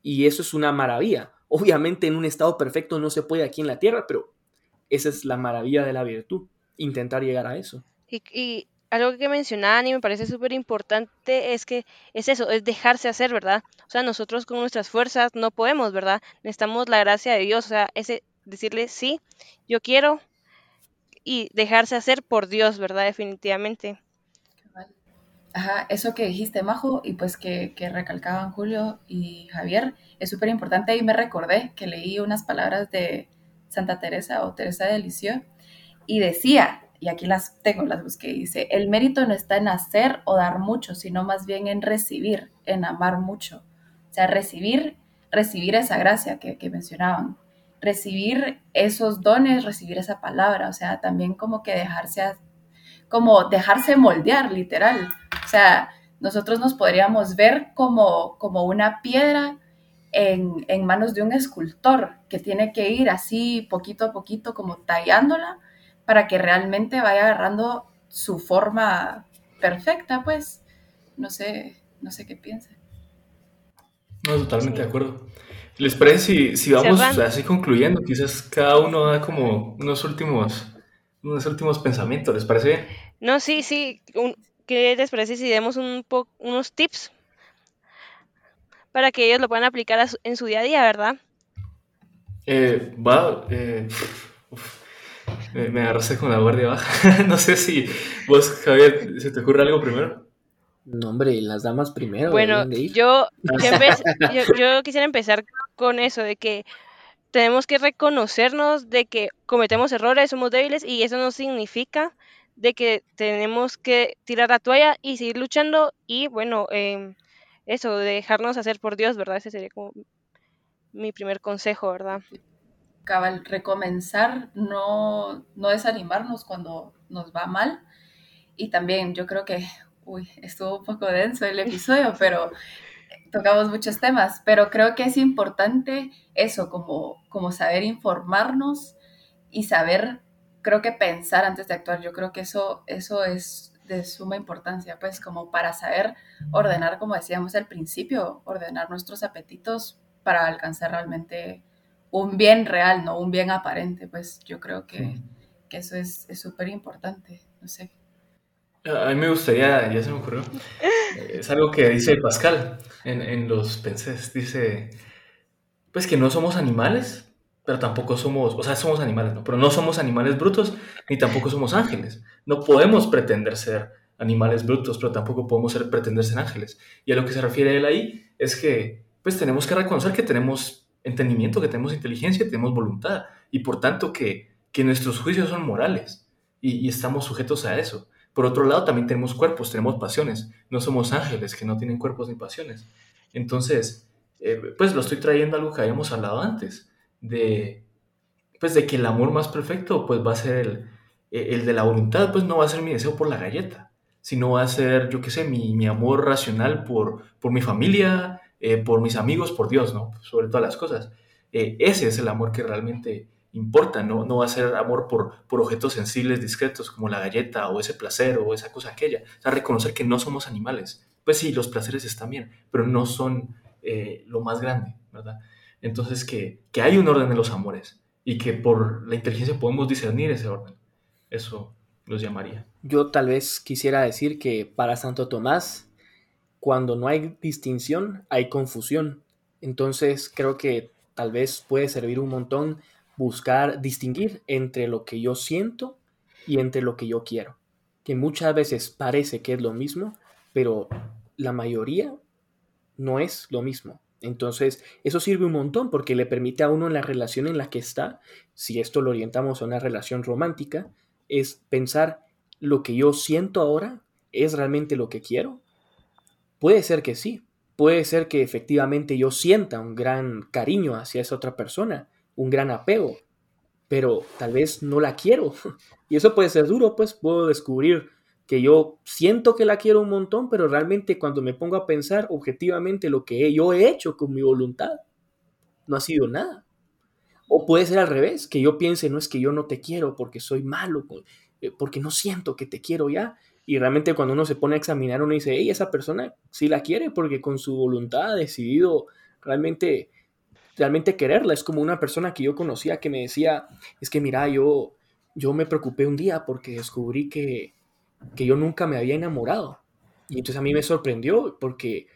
Y eso es una maravilla. Obviamente en un estado perfecto no se puede aquí en la tierra, pero esa es la maravilla de la virtud, intentar llegar a eso. Y, algo que mencionaban y me parece súper importante es que es eso, es dejarse hacer, ¿verdad? O sea, nosotros con nuestras fuerzas no podemos, ¿verdad? Necesitamos la gracia de Dios, o sea, ese decirle, sí, yo quiero y dejarse hacer por Dios, ¿verdad? Definitivamente. Ajá, eso que dijiste, Majo, y pues que, que recalcaban Julio y Javier, es súper importante y me recordé que leí unas palabras de, Santa Teresa o Teresa de Lisieux, y decía, y aquí las tengo, las busqué, dice, el mérito no está en hacer o dar mucho, sino más bien en recibir, en amar mucho. O sea, recibir, recibir esa gracia que, mencionaban, recibir esos dones, recibir esa palabra, o sea, también como que dejarse, como dejarse moldear, literal. O sea, nosotros nos podríamos ver como, como una piedra en, en, manos de un escultor que tiene que ir así poquito a poquito como tallándola para que realmente vaya agarrando su forma perfecta, pues. No sé, no sé qué piensa. No, totalmente de acuerdo. ¿Les parece si, si vamos así concluyendo? Quizás cada uno da como unos últimos, unos últimos pensamientos, ¿les parece bien? No, sí, sí. ¿Qué les parece si demos un unos tips para que ellos lo puedan aplicar en su día a día, verdad? Eh, va, eh, me, me agarraste con la guardia baja. no sé si vos, Javier, ¿se te ocurre algo primero? No, hombre, las damas primero. Bueno, yo, yo, yo, quisiera empezar con eso, de que tenemos que reconocernos de que cometemos errores, somos débiles y eso no significa de que tenemos que tirar la toalla y seguir luchando y bueno, eh, eso, dejarnos hacer por Dios, ¿verdad? Ese sería como mi primer consejo, ¿verdad? Cabal, recomenzar, no, no desanimarnos cuando nos va mal. Y también yo creo que, uy, estuvo un poco denso el episodio, pero tocamos muchos temas, pero creo que es importante eso, como, como saber informarnos y saber, creo que pensar antes de actuar. Yo creo que eso, eso es de suma importancia, pues como para saber ordenar, como decíamos al principio, ordenar nuestros apetitos para alcanzar realmente un bien real, no un bien aparente, pues yo creo que, que eso es súper importante, no sé. A mí me gustaría, ya se me ocurrió, es algo que dice Pascal en, en los pensés, dice, pues que no somos animales, pero tampoco somos, o sea, somos animales, ¿no? Pero no somos animales brutos, ni tampoco somos ángeles. No podemos pretender ser animales brutos, pero tampoco podemos ser, pretender ser ángeles. Y a lo que se refiere él ahí es que, pues tenemos que reconocer que tenemos entendimiento, que tenemos inteligencia, que tenemos voluntad, y por tanto que, que nuestros juicios son morales, y, estamos sujetos a eso. Por otro lado, también tenemos cuerpos, tenemos pasiones. No somos ángeles que no tienen cuerpos ni pasiones. Entonces, eh, pues lo estoy trayendo a algo que habíamos hablado antes de, pues de que el amor más perfecto pues va a ser el, el de la voluntad, pues no va a ser mi deseo por la galleta, sino va a ser, yo qué sé, mi, mi amor racional por, por mi familia, eh, por mis amigos, por Dios, ¿no? Sobre todas las cosas. Eh, ese es el amor que realmente importa, ¿no? No va a ser amor por, objetos sensibles, discretos, como la galleta o ese placer o esa cosa aquella. O sea, reconocer que no somos animales. Pues sí, los placeres están bien, pero no son eh, lo más grande, ¿verdad? Entonces, que, hay un orden en los amores y que por la inteligencia podemos discernir ese orden. Eso los llamaría. Yo tal vez quisiera decir que para Santo Tomás, cuando no hay distinción, hay confusión. Entonces, creo que tal vez puede servir un montón buscar distinguir entre lo que yo siento y entre lo que yo quiero. Que muchas veces parece que es lo mismo, pero la mayoría no es lo mismo. Entonces, eso sirve un montón porque le permite a uno en la relación en la que está, si esto lo orientamos a una relación romántica, es pensar lo que yo siento ahora es realmente lo que quiero. Puede ser que sí, puede ser que efectivamente yo sienta un gran cariño hacia esa otra persona, un gran apego, pero tal vez no la quiero. Y eso puede ser duro, pues puedo descubrir que yo siento que la quiero un montón, pero realmente cuando me pongo a pensar objetivamente lo que yo he hecho con mi voluntad, no ha sido nada. O puede ser al revés, que yo piense, no es que yo no te quiero porque soy malo, eh, porque no siento que te quiero ya. Y realmente cuando uno se pone a examinar, uno dice, hey, esa persona sí la quiere porque con su voluntad ha decidido realmente, realmente quererla. Es como una persona que yo conocía que me decía, es que mira, yo, yo me preocupé un día porque descubrí que, que yo nunca me había enamorado. Y entonces a mí me sorprendió porque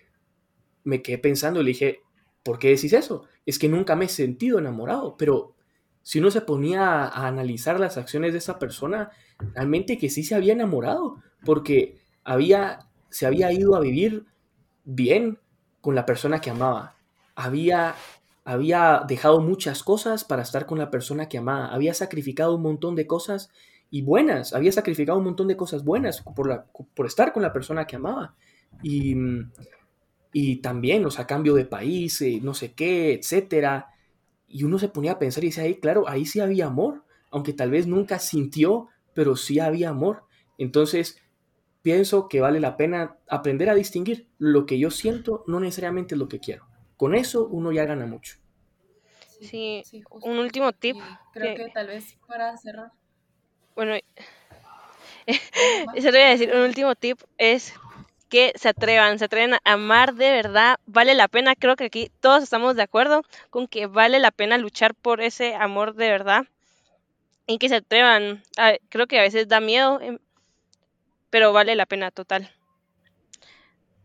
me quedé pensando y le dije, ¿por qué decís eso? Es que nunca me he sentido enamorado, pero si uno se ponía a, analizar las acciones de esa persona, realmente que sí se había enamorado, porque había, se había ido a vivir bien con la persona que amaba. Había, había dejado muchas cosas para estar con la persona que amaba. Había sacrificado un montón de cosas y buenas, había sacrificado un montón de cosas buenas por, la, por estar con la persona que amaba. Y, y también, o sea, cambio de país, eh, no sé qué, etcétera. Y uno se ponía a pensar y decía, ahí, claro, ahí sí había amor, aunque tal vez nunca sintió, pero sí había amor. Entonces, pienso que vale la pena aprender a distinguir lo que yo siento, no necesariamente lo que quiero. Con eso uno ya gana mucho. Sí, un último tip. creo que... tal vez para cerrar. Bueno, eso le voy a decir, un último tip es que se atrevan, se atreven a amar de verdad, vale la pena, creo que aquí todos estamos de acuerdo con que vale la pena luchar por ese amor de verdad y que se atrevan, creo que a veces da miedo, em, pero vale la pena total.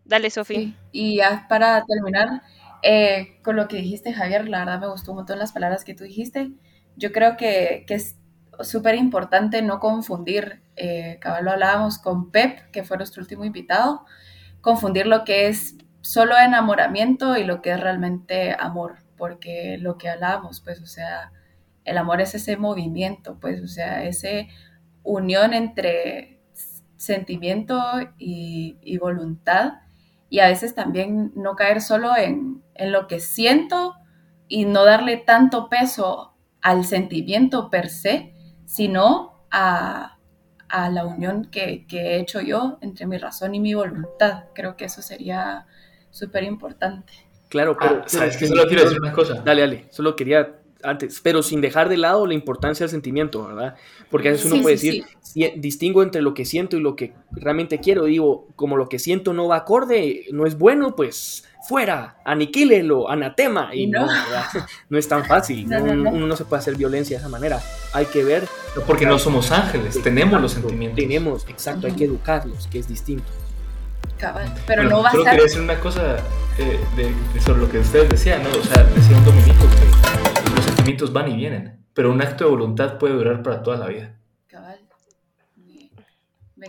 Dale, Sofía. Y ya para terminar, eh, con lo que dijiste, Javier, la verdad me gustó un montón las palabras que tú dijiste. Yo creo que, que es súper importante no confundir, eh, lo hablábamos con Pep, que fue nuestro último invitado, confundir lo que es solo enamoramiento y lo que es realmente amor, porque lo que hablábamos, pues, o sea, el amor es ese movimiento, pues, o sea, ese unión entre sentimiento y, y voluntad y a veces también no caer solo en, en lo que siento y no darle tanto peso al sentimiento per se, sino a, la unión que, he hecho yo entre mi razón y mi voluntad. Creo que eso sería súper importante. Claro, pero... Ah, ¿Sabes que Solo quiero decir una cosa. Dale, dale. Solo quería antes, pero sin dejar de lado la importancia del sentimiento, ¿verdad? Porque a veces uno puede decir, distingo entre lo que siento y lo que realmente quiero. Digo, como lo que siento no va acorde, no es bueno, pues fuera, aniquílelo, anatema. Y no, no, es tan fácil. uno no se puede hacer violencia de esa manera. Hay que ver. porque no somos ángeles, tenemos los sentimientos. Tenemos, exacto, hay que educarlos, que es distinto. pero no va a ser. quería decir una cosa eh, sobre lo que ustedes decían, ¿no? O sea, decía un dominico que sentimientos van y vienen, pero un acto de voluntad puede durar para toda la vida.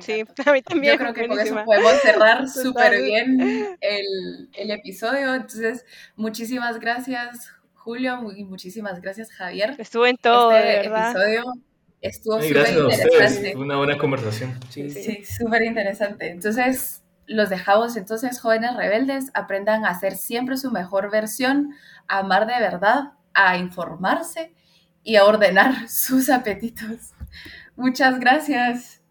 Sí, a mí también. Yo creo que con eso podemos cerrar súper bien el, el, episodio. Entonces, muchísimas gracias, Julio, y muchísimas gracias, Javier. Estuvo en todo, este episodio estuvo súper interesante. una buena conversación. Sí, sí súper interesante. Entonces, los dejamos entonces, jóvenes rebeldes, aprendan a hacer siempre su mejor versión, a amar de verdad, a informarse y a ordenar sus apetitos. Muchas gracias.